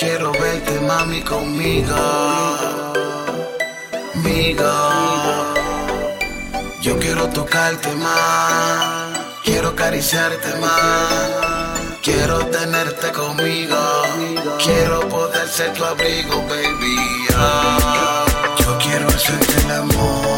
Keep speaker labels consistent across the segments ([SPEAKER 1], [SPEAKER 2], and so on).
[SPEAKER 1] quiero verte mami conmigo, amiga. Yo quiero tocarte más, quiero acariciarte más, quiero tenerte conmigo, quiero poder ser tu abrigo, baby. Ah, Yo quiero hacerte el amor,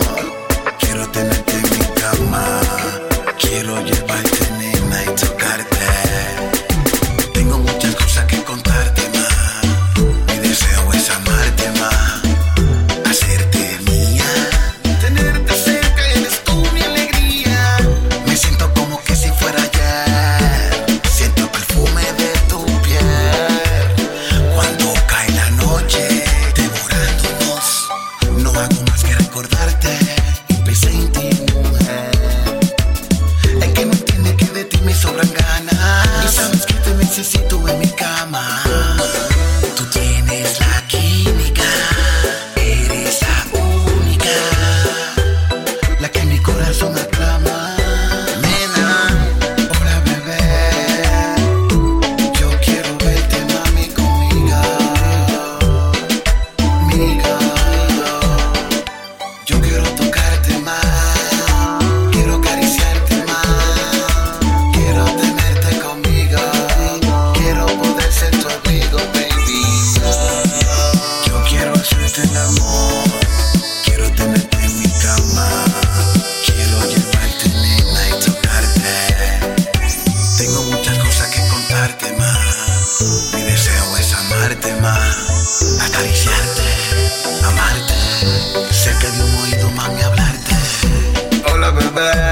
[SPEAKER 1] acariciarte, amarte, cerca de un oído mami hablarte. Hola bebé,